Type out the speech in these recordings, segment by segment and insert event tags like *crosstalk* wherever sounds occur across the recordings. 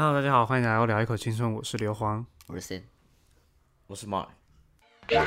Hello，大家好，欢迎来到聊一口青春，我是刘皇。我是 Sin，我是 Mark，很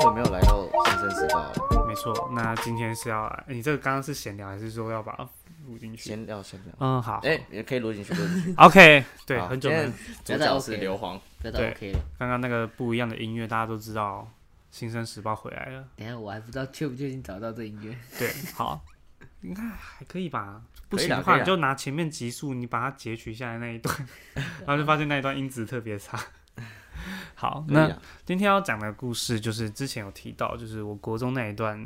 久没有来到新生时报了，没错，那今天是要来，你这个刚刚是闲聊，还是说要把它录进去？闲聊闲聊。嗯，好。哎、也可以录进去，录进去。*laughs* OK，对，好很久没今。天主角是硫磺，这都对 OK 了。刚刚那个不一样的音乐，大家都知道，新生时报回来了。等下我还不知道确不确定找到这音乐。对，*laughs* 好，应该还可以吧？不行的话，你就拿前面集数，你把它截取下来那一段，*laughs* 然后就发现那一段音质特别差。*laughs* 好，那啊今天要讲的故事就是之前有提到，就是我国中那一段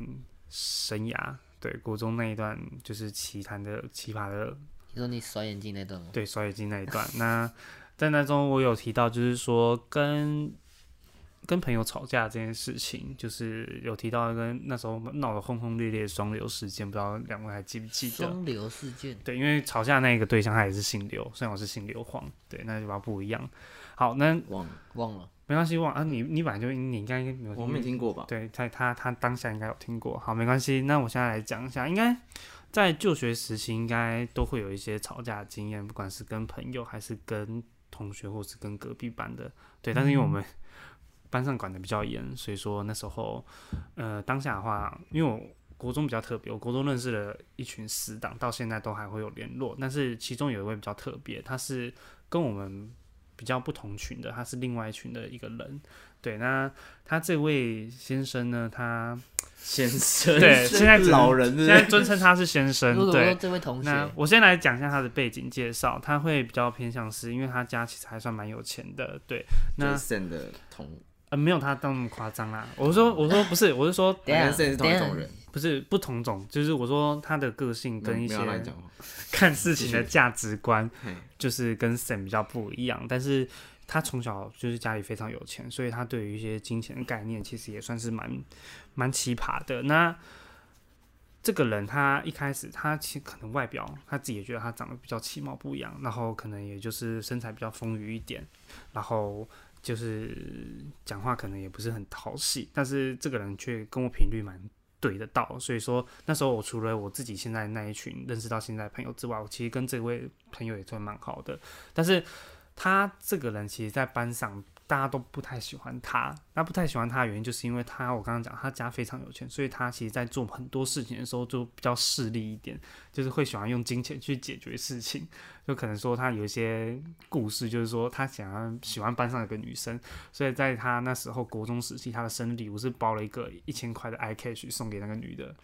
生涯，对，国中那一段就是奇谈的奇葩的你说你甩眼镜那段吗？对甩眼镜那一段。那在那中我有提到，就是说跟跟朋友吵架这件事情，就是有提到跟那时候闹得轰轰烈烈的双流事件，不知道两位还记不记得？双流事件，对，因为吵架那个对象他也是姓刘，虽然我是姓刘黄，对，那就把它不一样。好，那忘了，忘了。没关系，忘啊，你你本来就你应该没有，我没听过吧？对他他他当下应该有听过，好，没关系。那我现在来讲一下，应该在就学时期应该都会有一些吵架的经验，不管是跟朋友还是跟同学，或是跟隔壁班的，对。但是因为我们班上管的比较严，所以说那时候呃当下的话，因为我国中比较特别，我国中认识了一群死党，到现在都还会有联络。但是其中有一位比较特别，他是跟我们比较不同群的，他是另外一群的一个人。对，那他这位先生呢，他先生，对 *laughs* 现在老人是是现在尊称他是先生对，这位同学，那我先来讲一下他的背景介绍，他会比较偏向是因为他家其实还算蛮有钱的。对，那呃没有他到那么夸张啦。我说我说不是，我是说同一种人，不是不同种，就是我说他的个性跟一些。*laughs* 看事情的价值观，就是跟 Sam 比较不一样，但是他从小就是家里非常有钱，所以他对于一些金钱的概念其实也算是蛮蛮奇葩的。那这个人他一开始他其实可能外表他自己也觉得他长得比较其貌不扬，然后可能也就是身材比较丰腴一点，然后就是讲话可能也不是很讨喜，但是这个人却跟我频率蛮对得到，所以说那时候我除了我自己现在那一群认识到现在朋友之外，我其实跟这位朋友也算蛮好的。但是他这个人其实，在班上大家都不太喜欢他。那不太喜欢他的原因，就是因为他我刚刚讲他家非常有钱，所以他其实在做很多事情的时候就比较势利一点，就是会喜欢用金钱去解决事情。就可能说他有一些故事，就是说他想要喜欢班上有个女生，所以在他那时候国中时期，他的生日礼物是包了一个一千块的 iCash 送给那个女的。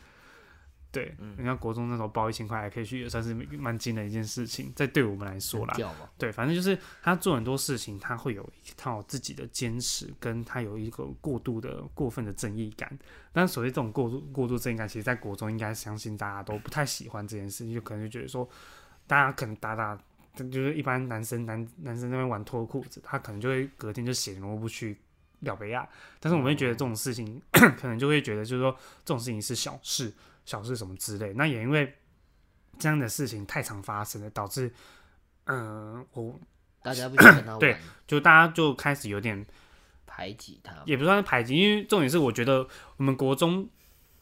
对，你看国中那时候包一千块 iCash 也算是蛮惊的一件事情，在对我们来说啦，对，反正就是他做很多事情，他会有一套自己的坚持，跟他有一个过度的、过分的正义感。但所谓这种过度、过度正义感，其实在国中应该相信大家都不太喜欢这件事情，就可能就觉得说，大家可能打打，就是一般男生男男生那边玩脱裤子，他可能就会隔天就血萝卜去了北亚。但是我们会觉得这种事情，*coughs* 可能就会觉得就是说这种事情是小事，小事什么之类。那也因为这样的事情太常发生了，导致，嗯、我大家不想跟他 *coughs* 对，就大家就开始有点，排挤他。也不算是排挤，因为重点是我觉得我们国中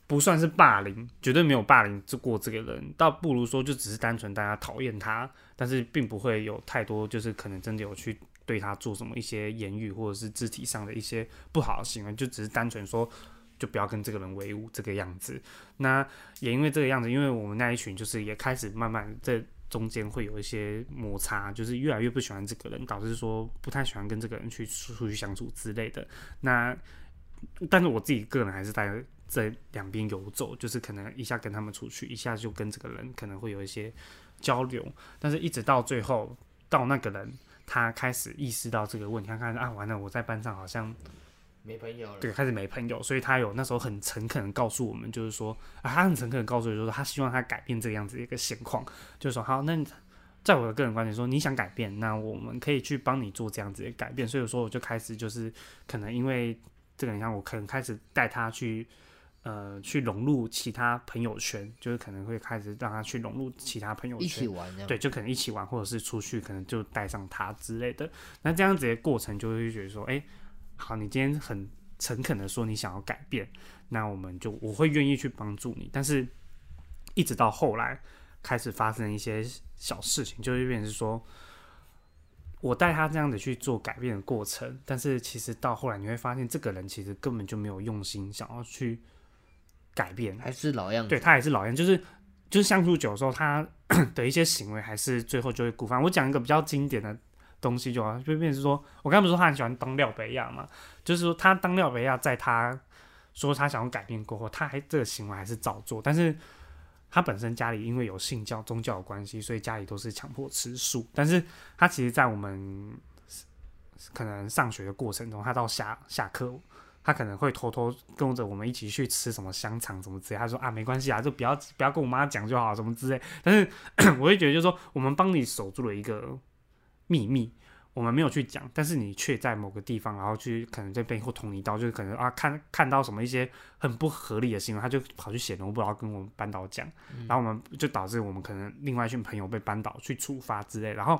不算是霸凌，绝对没有霸凌过这个人，倒不如说就只是单纯大家讨厌他，但是并不会有太多就是可能真的有去对他做什么一些言语或者是肢体上的一些不好的行为，就只是单纯说就不要跟这个人为伍这个样子。那也因为这个样子，因为我们那一群就是也开始慢慢在中间会有一些摩擦，就是越来越不喜欢这个人，导致说不太喜欢跟这个人去出去相处之类的。那但是我自己个人还是在这两边游走，就是可能一下跟他们出去，一下就跟这个人可能会有一些交流，但是一直到最后，到那个人他开始意识到这个问题，他看啊完了，我在班上好像没朋友了。对，开始没朋友，所以他有那时候很诚恳的告诉我们，就是说啊，他很诚恳的告诉我，就是说他希望他改变这个样子的一个现况，就是说好，那在我的个人观点说，你想改变，那我们可以去帮你做这样子的改变。所以说，我就开始就是可能因为这个，你看我可能开始带他去。呃，去融入其他朋友圈，就是可能会开始让他去融入其他朋友圈，一起玩。对，就可能一起玩，或者是出去，可能就带上他之类的。那这样子的过程，就会觉得说，哎、好，你今天很诚恳的说你想要改变，那我们就我会愿意去帮助你。但是，一直到后来开始发生一些小事情，就是变成是说，我带他这样子去做改变的过程，但是其实到后来你会发现，这个人其实根本就没有用心想要去改变，还是老样子。对他也是老样，就是就是相处久的时候，他的一些行为还是最后就会固犯。我讲一个比较经典的东西就好，就变是说，我刚不是说他很喜欢当廖北亚嘛，就是说他当廖北亚，在他说他想要改变过后，他还这个行为还是照做，但是他本身家里因为有信教宗教的关系，所以家里都是强迫吃素，但是他其实，在我们可能上学的过程中，他到下下课。他可能会偷偷跟着我们一起去吃什么香肠什么之类，他说啊没关系啊，就不要不要跟我妈讲就好，什么之类。但是 *clears throat* 我会觉得就是说，我们帮你守住了一个秘密，我们没有去讲，但是你却在某个地方，然后去可能在背后捅一刀，就是可能啊看看到什么一些很不合理的行为，他就跑去写农不然后跟我们班导讲，然后我们就导致我们可能另外一群朋友被班导去处罚之类。然后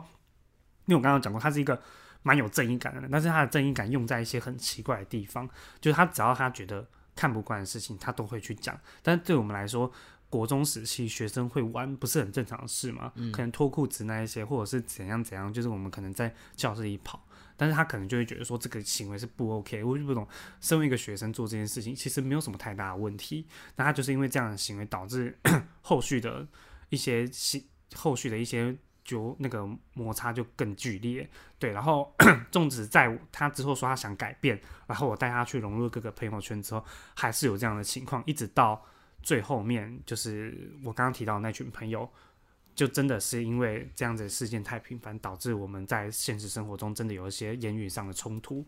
因为我刚刚讲过，他是一个。蛮有正义感的人，但是他的正义感用在一些很奇怪的地方，就是他只要他觉得看不惯的事情，他都会去讲。但是对我们来说，国中时期学生会玩不是很正常的事吗？可能脱裤子那一些，或者是怎样怎样，就是我们可能在教室里跑，但是他可能就会觉得说这个行为是不 OK。我就不懂，身为一个学生做这件事情，其实没有什么太大的问题。那他就是因为这样的行为导致 *coughs* 后续的一些行，后续的一些。就那个摩擦就更剧烈，对，然后 *coughs* 粽子在他之后说他想改变，然后我带他去融入各个朋友圈之后，还是有这样的情况，一直到最后面，就是我刚刚提到那群朋友，就真的是因为这样子事件太频繁，导致我们在现实生活中真的有一些言语上的冲突。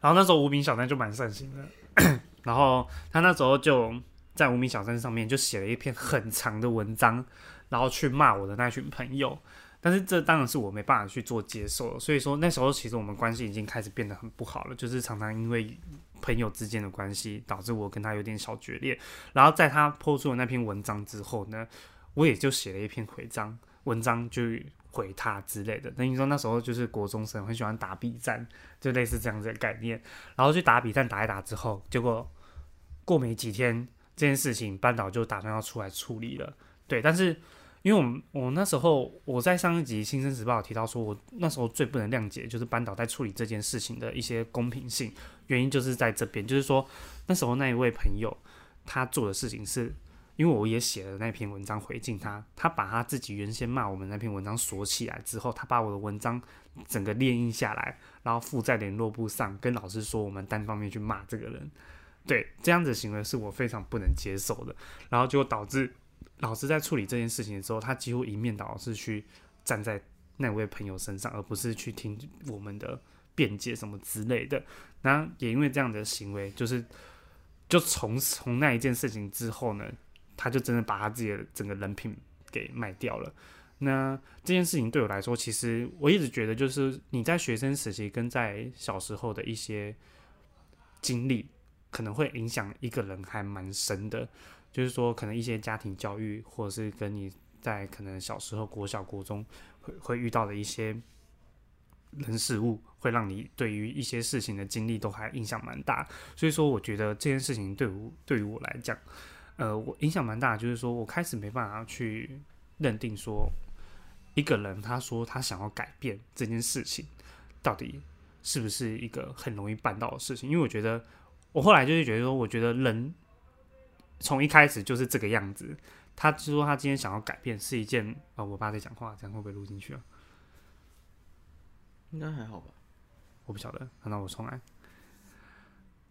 然后那时候无名小站就蛮善心的，*clears throat* 然后他那时候就在无名小站上面就写了一篇很长的文章，然后去骂我的那群朋友。但是这当然是我没办法去做接受，所以说那时候其实我们关系已经开始变得很不好了，就是常常因为朋友之间的关系导致我跟他有点小决裂。然后在他抛出了那篇文章之后呢，我也就写了一篇回章文章，就回他之类的。等于说那时候就是国中生很喜欢打比战，就类似这样子的概念。然后去打比战打一打之后，结果过没几天这件事情班导就打算要出来处理了，对，但是。因为我们我那时候我在上一集《新生时报》提到说，我那时候最不能谅解就是班导在处理这件事情的一些公平性，原因就是在这边，就是说那时候那一位朋友他做的事情是，因为我也写了那篇文章回敬他，他把他自己原先骂我们那篇文章锁起来之后，他把我的文章整个列印下来，然后附在联络簿上，跟老师说我们单方面去骂这个人，对这样子行为是我非常不能接受的，然后就导致。老师在处理这件事情的时候，他几乎一面倒是去站在那位朋友身上，而不是去听我们的辩解什么之类的。那也因为这样的行为，就是就从从那一件事情之后呢，他就真的把他自己的整个人品给卖掉了。那这件事情对我来说，其实我一直觉得，就是你在学生时期跟在小时候的一些经历，可能会影响一个人还蛮深的。就是说，可能一些家庭教育，或者是跟你在可能小时候国小、国中会会遇到的一些人事物，会让你对于一些事情的经历都还印象蛮大。所以说，我觉得这件事情对我对于我来讲，呃，我影响蛮大。就是说我开始没办法去认定说，一个人他说他想要改变这件事情，到底是不是一个很容易办到的事情？因为我觉得，我后来就是觉得说，我觉得人。从一开始就是这个样子。他说他今天想要改变是一件啊，我爸在讲话，这样会不会录进去啊？应该还好吧，我不晓得。那我重来，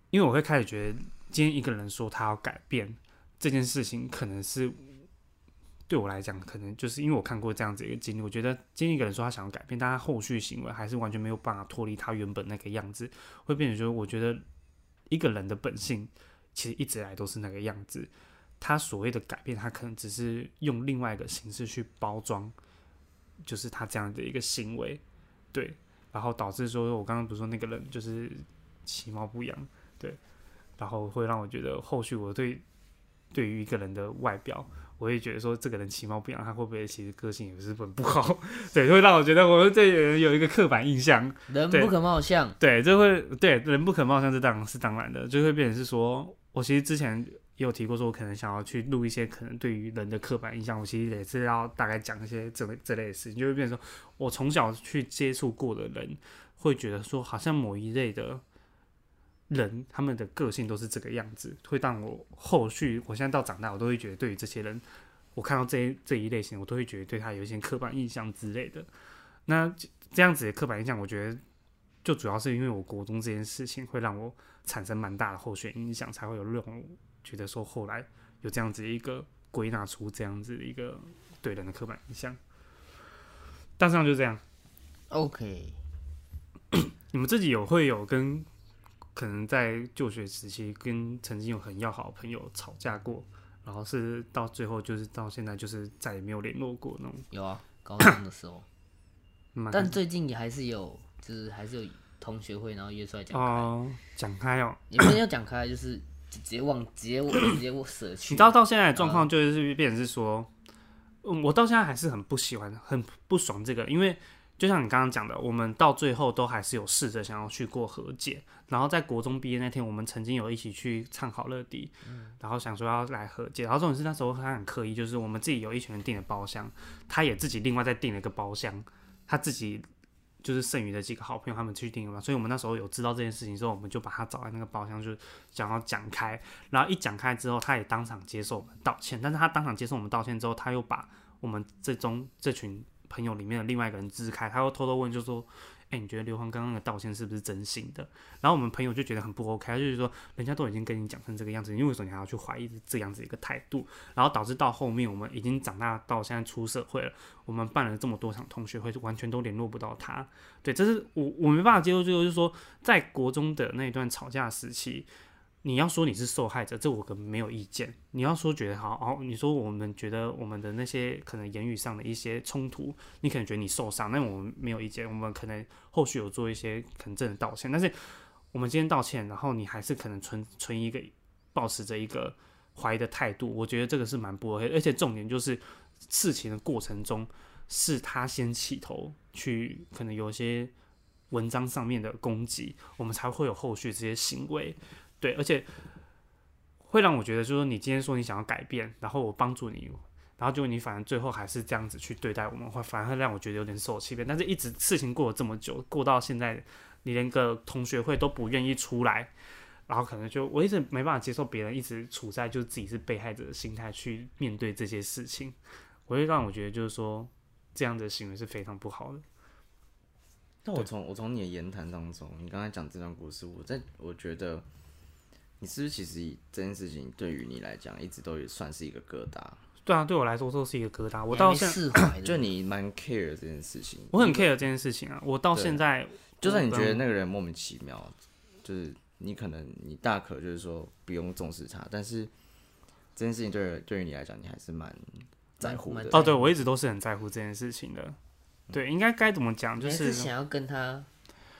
因为我会开始觉得，今天一个人说他要改变这件事情，可能是对我来讲，可能就是因为我看过这样子一个经历。我觉得今天一个人说他想要改变，但他后续行为还是完全没有办法脱离他原本那个样子，会变成说，我觉得一个人的本性。其实一直来都是那个样子，他所谓的改变，他可能只是用另外一个形式去包装，就是他这样的一个行为，对，然后导致说我刚刚不是说那个人就是其貌不扬，对，然后会让我觉得后续我对对于一个人的外表，我会觉得说这个人其貌不扬，他会不会其实个性也是很不好？*laughs* 对，会让我觉得我们对人有一个刻板印象。人不可貌相，对，这会对人不可貌相，这当然是当然的，就会变成是说，我其实之前也有提过，说我可能想要去录一些可能对于人的刻板印象，我其实也是要大概讲一些这类这类的事情，就会变成说我从小去接触过的人，会觉得说好像某一类的人，他们的个性都是这个样子，会让我后续我现在到长大，我都会觉得对于这些人，我看到这这一类型，我都会觉得对他有一些刻板印象之类的。那这样子的刻板印象，我觉得就主要是因为我国中这件事情会让我产生蛮大的后续影响，才会有这种觉得说后来有这样子一个归纳出这样子的一个对人的刻板印象。大致上就这样。OK，*coughs* 你们自己有会有跟可能在就学时期跟曾经有很要好的朋友吵架过，然后是到最后就是到现在就是再也没有联络过那种。有啊，高中的时候，*coughs* 但最近也还是有，就是还是有同学会，然后约出来讲开，哦，讲开哦，也不是要讲开，就是直接忘，直接 *coughs* 直接舍去。你知道到现在的状况就是变成是说，嗯，我到现在还是很不喜欢、很不爽这个，因为就像你刚刚讲的，我们到最后都还是有试着想要去过和解。然后在国中毕业那天，我们曾经有一起去唱好乐迪，然后想说要来和解。然后重点是那时候他很刻意，就是我们自己有一群人订的包厢，他也自己另外再订了一个包厢，他自己。就是剩余的几个好朋友，他们去订了嘛，所以我们那时候有知道这件事情之后，我们就把他找来那个包厢，就想要讲开。然后一讲开之后，他也当场接受我们道歉，但是他当场接受我们道歉之后，他又把我们这中这群朋友里面的另外一个人支开，他又偷偷问，就说：“哎、你觉得刘皇刚刚的道歉是不是真心的？”然后我们朋友就觉得很不 OK，就是说，人家都已经跟你讲成这个样子，你为什么你还要去怀疑这样子一个态度？然后导致到后面我们已经长大到现在出社会了，我们办了这么多场同学会，完全都联络不到他。对，这是我我没办法接受，就是说在国中的那一段吵架时期。你要说你是受害者，这我可没有意见。你要说觉得好，哦，你说我们觉得我们的那些可能言语上的一些冲突，你可能觉得你受伤，那我们没有意见。我们可能后续有做一些可能真的道歉，但是我们今天道歉，然后你还是可能存存一个保持着一个怀疑的态度，我觉得这个是蛮不 OK。而且重点就是事情的过程中是他先起头去，可能有一些文章上面的攻击，我们才会有后续这些行为。对，而且会让我觉得，就是说你今天说你想要改变，然后我帮助你，然后结果你反正最后还是这样子去对待我们，会反而会让我觉得有点受欺骗。但是一直事情过了这么久，过到现在，你连个同学会都不愿意出来，然后可能就我一直没办法接受别人一直处在就是自己是被害者的心态去面对这些事情，我会让我觉得就是说这样的行为是非常不好的。那我从我从你的言谈当中，你刚才讲这段故事，我在我觉得，你是不是其实这件事情对于你来讲，一直都也算是一个疙瘩？对啊，对我来说都是一个疙瘩。我到现在释怀 *coughs* 的，就你蛮 care 这件事情，我很 care 这件事情啊，我到现在就算你觉得那个人莫名其妙，就是你可能你大可就是说不用重视他，但是这件事情对于对于你来讲，你还是蛮在乎的蛮。哦，对我一直都是很在乎这件事情的。对，应该该怎么讲？就是是想要跟他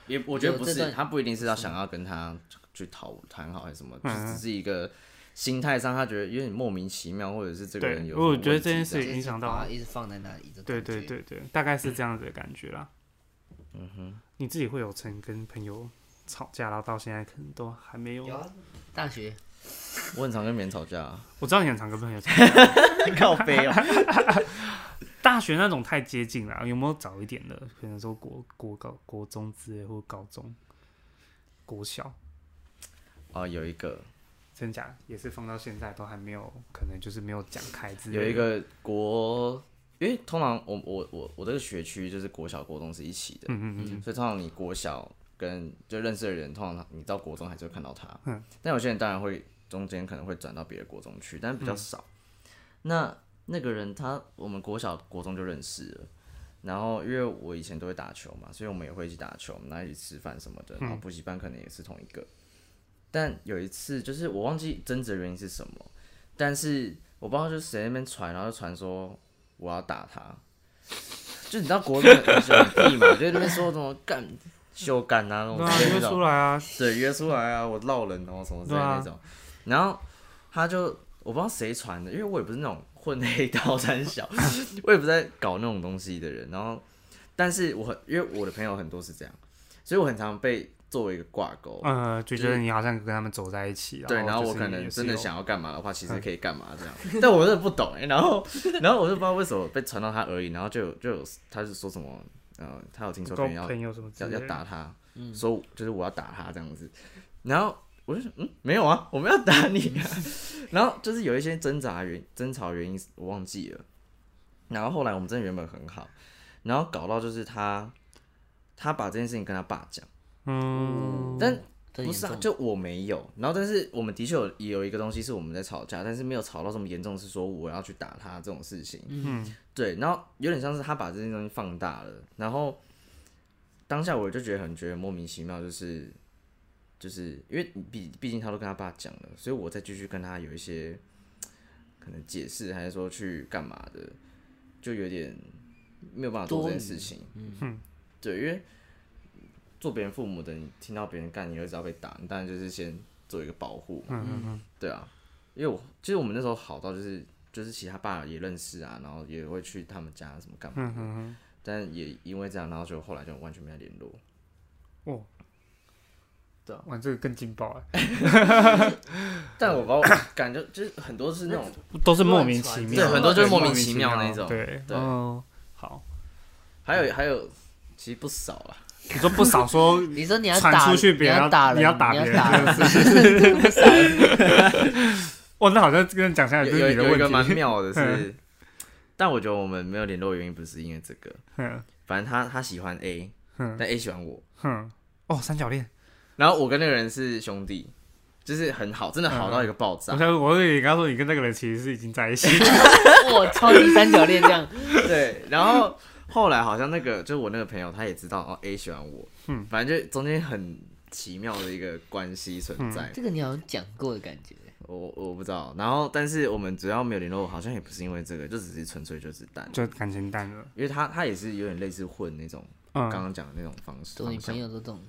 也我觉得不是，他不一定是要想要跟他去讨谈好还是什么，就嗯只是一个心态上，他觉得有点莫名其妙，或者是这个人有。我觉得这件事，影响到他一直放在那里的对对，对对，大概是这样子的感觉啦。嗯哼，你自己会有曾跟朋友吵架，然后到现在可能都还没有。有啊，大学 *laughs* 我很常跟别人吵架、啊，*laughs* 我知道你很常跟朋友吵架，*laughs* 靠背哦。大学那种太接近了，有没有早一点的？可能说国国高国中之类，或高中、国小，哦，有一个真假也是放到现在都还没有，可能就是没有讲开之类的。有一个国，因为通常我我我我这个学区就是国小国中是一起的，嗯嗯嗯，所以通常你国小跟就认识的人，通常你到国中还是会看到他。嗯但有些人当然会中间可能会转到别的国中去，但是比嗯较少。那那个人他我们国小国中就认识了，然后因为我以前都会打球嘛，所以我们也会一起打球，我们然后一起吃饭什么的，然后补习班可能也是同一个。但有一次就是我忘记争执的原因是什么，但是我不知道就是谁那边传，然后就传说我要打他。就你知道国中很喜欢屁嘛，*laughs* 就在那边说什么干修干啊那种约之类的那种出来啊，对，约出来啊，我闹人哦什么之类那种。然后他就我不知道谁传的，因为我也不是那种混黑道三小，*laughs* 我也不是在搞那种东西的人。然后，但是我很因为我的朋友很多是这样，所以我很常被作为一个挂钩。呃，就觉得你好像跟他们走在一起，对，然后我可能真的想要干嘛的话，其实可以干嘛这样。但我真的不懂哎、然后，*laughs* 然后我就不知道为什么被传到他耳里，然后就有就有他是说什么，呃，他有听说别人要要要打他，说就是我要打他这样子，然后我就想嗯没有啊，我没有打你啊，*laughs* 然后就是有一些挣扎原争吵原因我忘记了，然后后来我们真的原本很好，然后搞到就是他他把这件事情跟他爸讲，嗯，但不是啊，就我没有，然后但是我们的确有有一个东西是我们在吵架，但是没有吵到这么严重，是说我要去打他这种事情。嗯，对，然后有点像是他把这件东西放大了，然后当下我就觉得很觉得莫名其妙，就是就是因为毕毕竟他都跟他爸讲了，所以我再继续跟他有一些可能解释，还是说去干嘛的，就有点没有办法做这件事情。嗯，对，因为做别人父母的，你听到别人干你会知道被打，你当然就是先做一个保护嘛。嗯嗯对啊，因为我其实我们那时候好到就是就是其他爸也认识啊，然后也会去他们家什么干嘛的，嗯嗯但也因为这样，然后就后来就完全没有联络。嗯，哦，对啊，哇，这个更劲爆哎，但我把我感觉就是很多是那种都是莫名其妙，对很多就是莫名其妙妙那种。对，对。哦，好，还有还有其实不少啦，你说不少说 *laughs* 你说你要传打出去别人你要打人，你要打别人打人，*laughs* 哇，那好像跟讲下来有就是你的有有一个蛮，妙的是，*laughs* 但我觉得我们没有联络的原因不是因为这个，嗯。反正他他喜欢 A，嗯。但 A 喜欢我，哼，哦，三角恋，然后我跟那个人是兄弟，就是很好，真的好到一个爆炸。我想我以为你刚刚说你跟那个人其实是已经在一起，我超级三角恋这样，对，然后后来好像那个就是我那个朋友，他也知道哦 A 喜欢我，嗯，反正就中间很奇妙的一个关系存嗯在，这个你好像讲过的感觉。我我不知道。然后但是我们主要没有联络，好像也不是因为这个，就只是纯粹就是淡，就感情淡了，因为他他也是有点类似混那种嗯。刚，刚讲的那种方式，做你方向。朋友都懂，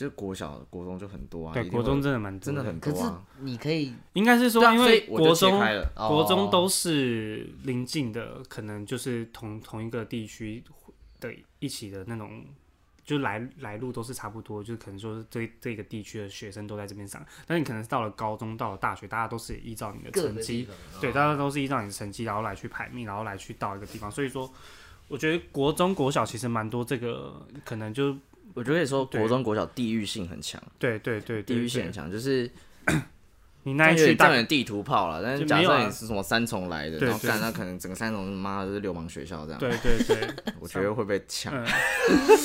就是国小国中就很多啊，对，国中真的蛮多真的很可是多啊，你可以应该是说，因为国中国中哦。都是邻近的，可能就是同同一个地区的一起的那种，就来来路都是差不多，就是可能说是这这个地区的学生都在这边上，但是你可能是到了高中，到了大学，大家都是依照你的成绩，方，对，大家都是依照你的成绩，然后来去排名，然后来去到一个地方，所以说。我觉得国中、国小其实蛮多这个，可能就我觉得说国中国小地域性很强，对对对地域性很强，就是你那一区大点这样有点地图炮了，但是假设你是什么三重来的，然后干那可能整个三重妈的就是流氓学校这样，对对对，*laughs* 我觉得会被抢。嗯，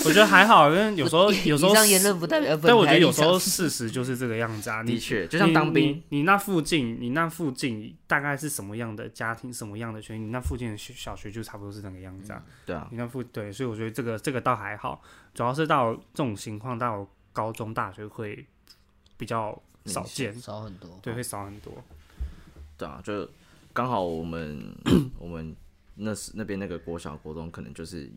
我觉得还好，因为有时候有时候言论不代表但我觉得有时候事实就是这个样子啊。你的确，就像当兵，你，那附近，你那附近大概是什么样的家庭，什么样的学，你那附近的学小学就差不多是那个样子啊。对啊，你那附对，所以我觉得这个这个倒还好，主要是到这种情况到高中、大学会比较少见，少很多。对，会少很多。对啊，就刚好我们 *clears throat* 我们那时那边那个国小国中可能就是，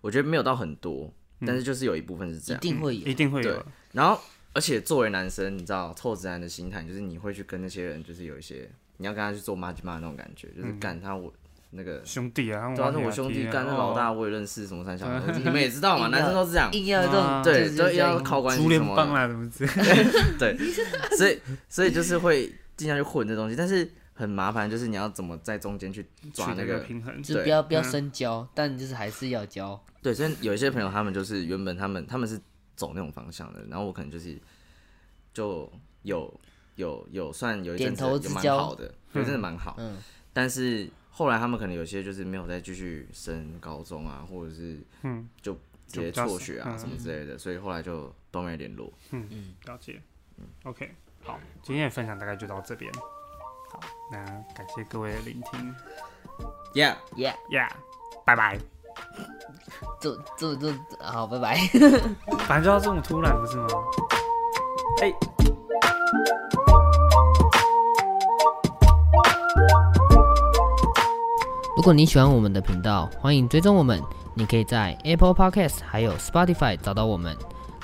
我觉得没有到很多，但是就是有一部分是这样一。定会有一，定会有对。然后，而且作为男生，你知道臭直男的心态，就是你会去跟那些人，就是有一些你要跟他去做妈鸡妈那种感觉，就是干他我那个。兄弟啊，对啊，那我我兄弟干那老大，我也认识，什么三小，*laughs* 你们也知哦道嘛，男生都是这样，硬要这种啊对，就就是要靠关系竹什么的。*laughs* 对，所以所以就是会尽量去混这东西，但是很麻烦，就是你要怎么在中间去抓那个平衡。就是不要不要嗯深交，但就是还是要交。对，所以有一些朋友他们就是原本他们他们是走那种方向的，然后我可能就是就有有有算有一阵子点头蛮好的，有一阵子蛮好，嗯，但是后来他们可能有些就是没有再继续升高中啊，或者是嗯，就直接辍学啊嗯什么之类的，所以后来就都没联络。嗯嗯了解。OK，好，今天的分享大概就到这边。好，那感谢各位的聆听 Yeah yeah yeah，拜拜。祝祝祝，好，拜拜。*laughs* 反正就要这么突然，不是吗？哎、如果你喜欢我们的频道，欢迎追踪我们。你可以在 Apple Podcast 还有 Spotify 找到我们。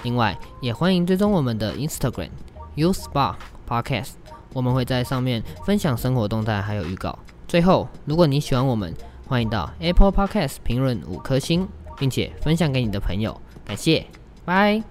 另外，也欢迎追踪我们的 Instagram U Spa Podcast。我我们会在上面分享生活动态还有预告。最后，如果你喜欢我们，欢迎到 Apple Podcast 评论五颗星，并且分享给你的朋友。感谢，拜。